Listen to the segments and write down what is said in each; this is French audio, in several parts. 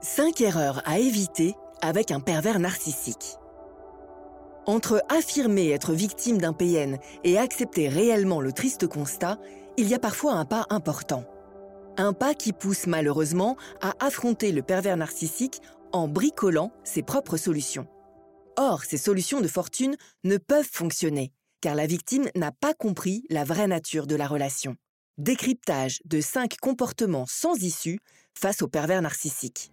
5 erreurs à éviter avec un pervers narcissique. Entre affirmer être victime d'un PN et accepter réellement le triste constat, il y a parfois un pas important. Un pas qui pousse malheureusement à affronter le pervers narcissique en bricolant ses propres solutions. Or, ces solutions de fortune ne peuvent fonctionner, car la victime n'a pas compris la vraie nature de la relation. Décryptage de 5 comportements sans issue face au pervers narcissique.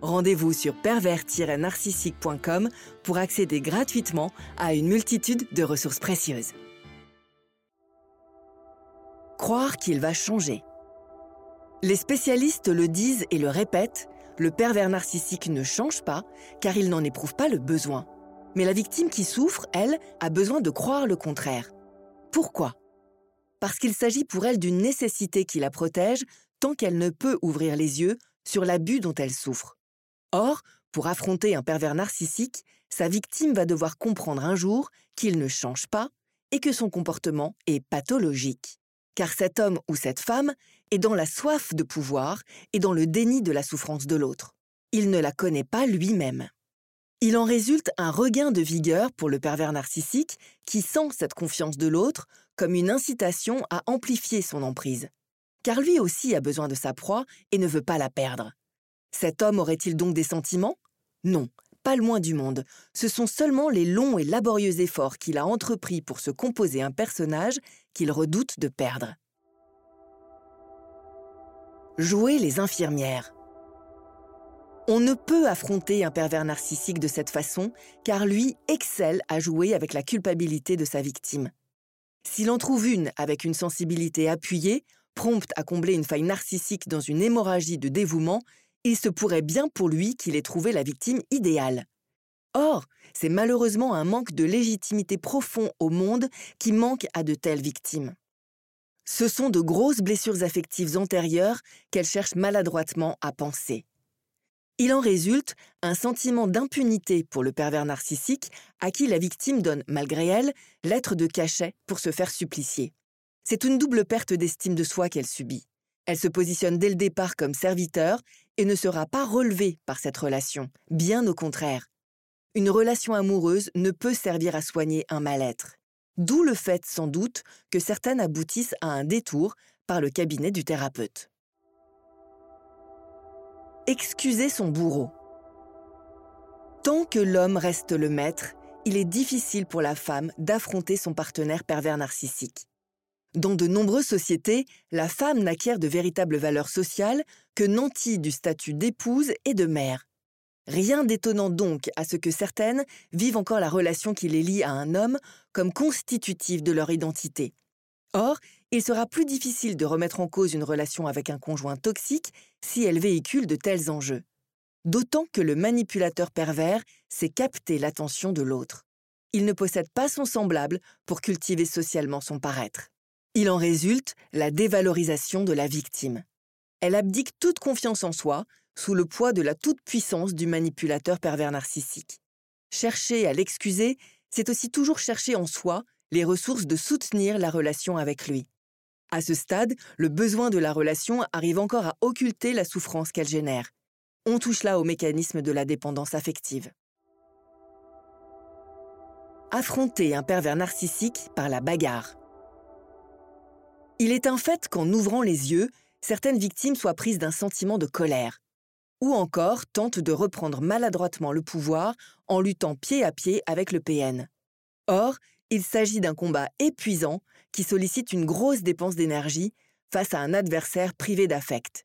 Rendez-vous sur pervers-narcissique.com pour accéder gratuitement à une multitude de ressources précieuses. Croire qu'il va changer. Les spécialistes le disent et le répètent, le pervers narcissique ne change pas car il n'en éprouve pas le besoin. Mais la victime qui souffre, elle, a besoin de croire le contraire. Pourquoi? Parce qu'il s'agit pour elle d'une nécessité qui la protège tant qu'elle ne peut ouvrir les yeux sur l'abus dont elle souffre. Or, pour affronter un pervers narcissique, sa victime va devoir comprendre un jour qu'il ne change pas et que son comportement est pathologique. Car cet homme ou cette femme est dans la soif de pouvoir et dans le déni de la souffrance de l'autre. Il ne la connaît pas lui-même. Il en résulte un regain de vigueur pour le pervers narcissique qui sent cette confiance de l'autre comme une incitation à amplifier son emprise. Car lui aussi a besoin de sa proie et ne veut pas la perdre. Cet homme aurait-il donc des sentiments? Non, pas le moins du monde. Ce sont seulement les longs et laborieux efforts qu'il a entrepris pour se composer un personnage qu'il redoute de perdre. Jouer les infirmières. On ne peut affronter un pervers narcissique de cette façon car lui excelle à jouer avec la culpabilité de sa victime. S'il en trouve une avec une sensibilité appuyée, prompte à combler une faille narcissique dans une hémorragie de dévouement, il se pourrait bien pour lui qu'il ait trouvé la victime idéale. Or, c'est malheureusement un manque de légitimité profond au monde qui manque à de telles victimes. Ce sont de grosses blessures affectives antérieures qu'elle cherche maladroitement à penser. Il en résulte un sentiment d'impunité pour le pervers narcissique à qui la victime donne, malgré elle, l'être de cachet pour se faire supplicier. C'est une double perte d'estime de soi qu'elle subit. Elle se positionne dès le départ comme serviteur et ne sera pas relevée par cette relation, bien au contraire. Une relation amoureuse ne peut servir à soigner un mal-être. D'où le fait, sans doute, que certaines aboutissent à un détour par le cabinet du thérapeute. Excuser son bourreau. Tant que l'homme reste le maître, il est difficile pour la femme d'affronter son partenaire pervers narcissique. Dans de nombreuses sociétés, la femme n'acquiert de véritables valeurs sociales que nantie du statut d'épouse et de mère. Rien d'étonnant donc à ce que certaines vivent encore la relation qui les lie à un homme comme constitutive de leur identité. Or, il sera plus difficile de remettre en cause une relation avec un conjoint toxique si elle véhicule de tels enjeux. D'autant que le manipulateur pervers sait capter l'attention de l'autre. Il ne possède pas son semblable pour cultiver socialement son paraître. Il en résulte la dévalorisation de la victime. Elle abdique toute confiance en soi sous le poids de la toute-puissance du manipulateur pervers narcissique. Chercher à l'excuser, c'est aussi toujours chercher en soi les ressources de soutenir la relation avec lui. À ce stade, le besoin de la relation arrive encore à occulter la souffrance qu'elle génère. On touche là au mécanisme de la dépendance affective. Affronter un pervers narcissique par la bagarre. Il est un fait qu'en ouvrant les yeux, certaines victimes soient prises d'un sentiment de colère, ou encore tentent de reprendre maladroitement le pouvoir en luttant pied à pied avec le PN. Or, il s'agit d'un combat épuisant qui sollicite une grosse dépense d'énergie face à un adversaire privé d'affect.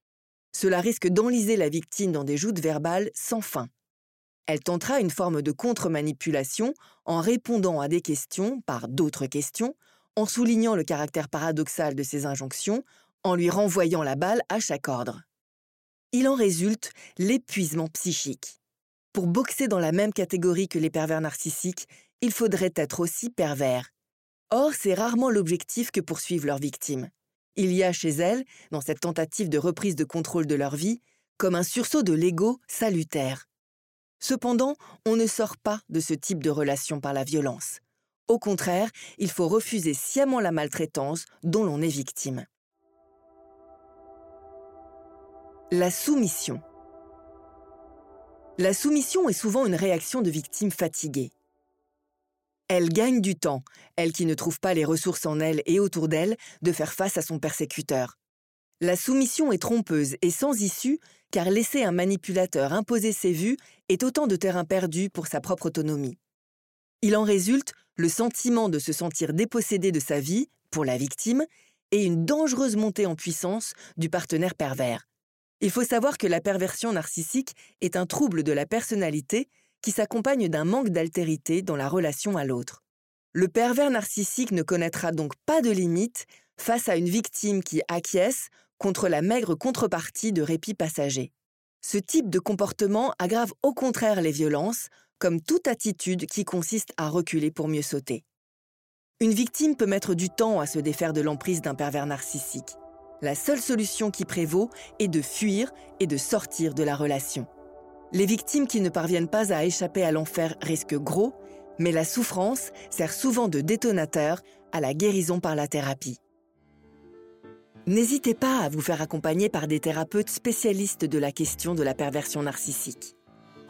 Cela risque d'enliser la victime dans des joutes verbales sans fin. Elle tentera une forme de contre-manipulation en répondant à des questions par d'autres questions en soulignant le caractère paradoxal de ses injonctions, en lui renvoyant la balle à chaque ordre. Il en résulte l'épuisement psychique. Pour boxer dans la même catégorie que les pervers narcissiques, il faudrait être aussi pervers. Or, c'est rarement l'objectif que poursuivent leurs victimes. Il y a chez elles, dans cette tentative de reprise de contrôle de leur vie, comme un sursaut de l'ego salutaire. Cependant, on ne sort pas de ce type de relation par la violence. Au contraire, il faut refuser sciemment la maltraitance dont l'on est victime. La soumission. La soumission est souvent une réaction de victime fatiguée. Elle gagne du temps, elle qui ne trouve pas les ressources en elle et autour d'elle, de faire face à son persécuteur. La soumission est trompeuse et sans issue, car laisser un manipulateur imposer ses vues est autant de terrain perdu pour sa propre autonomie. Il en résulte le sentiment de se sentir dépossédé de sa vie, pour la victime, et une dangereuse montée en puissance du partenaire pervers. Il faut savoir que la perversion narcissique est un trouble de la personnalité qui s'accompagne d'un manque d'altérité dans la relation à l'autre. Le pervers narcissique ne connaîtra donc pas de limite face à une victime qui acquiesce contre la maigre contrepartie de répit passager. Ce type de comportement aggrave au contraire les violences, comme toute attitude qui consiste à reculer pour mieux sauter. Une victime peut mettre du temps à se défaire de l'emprise d'un pervers narcissique. La seule solution qui prévaut est de fuir et de sortir de la relation. Les victimes qui ne parviennent pas à échapper à l'enfer risquent gros, mais la souffrance sert souvent de détonateur à la guérison par la thérapie. N'hésitez pas à vous faire accompagner par des thérapeutes spécialistes de la question de la perversion narcissique.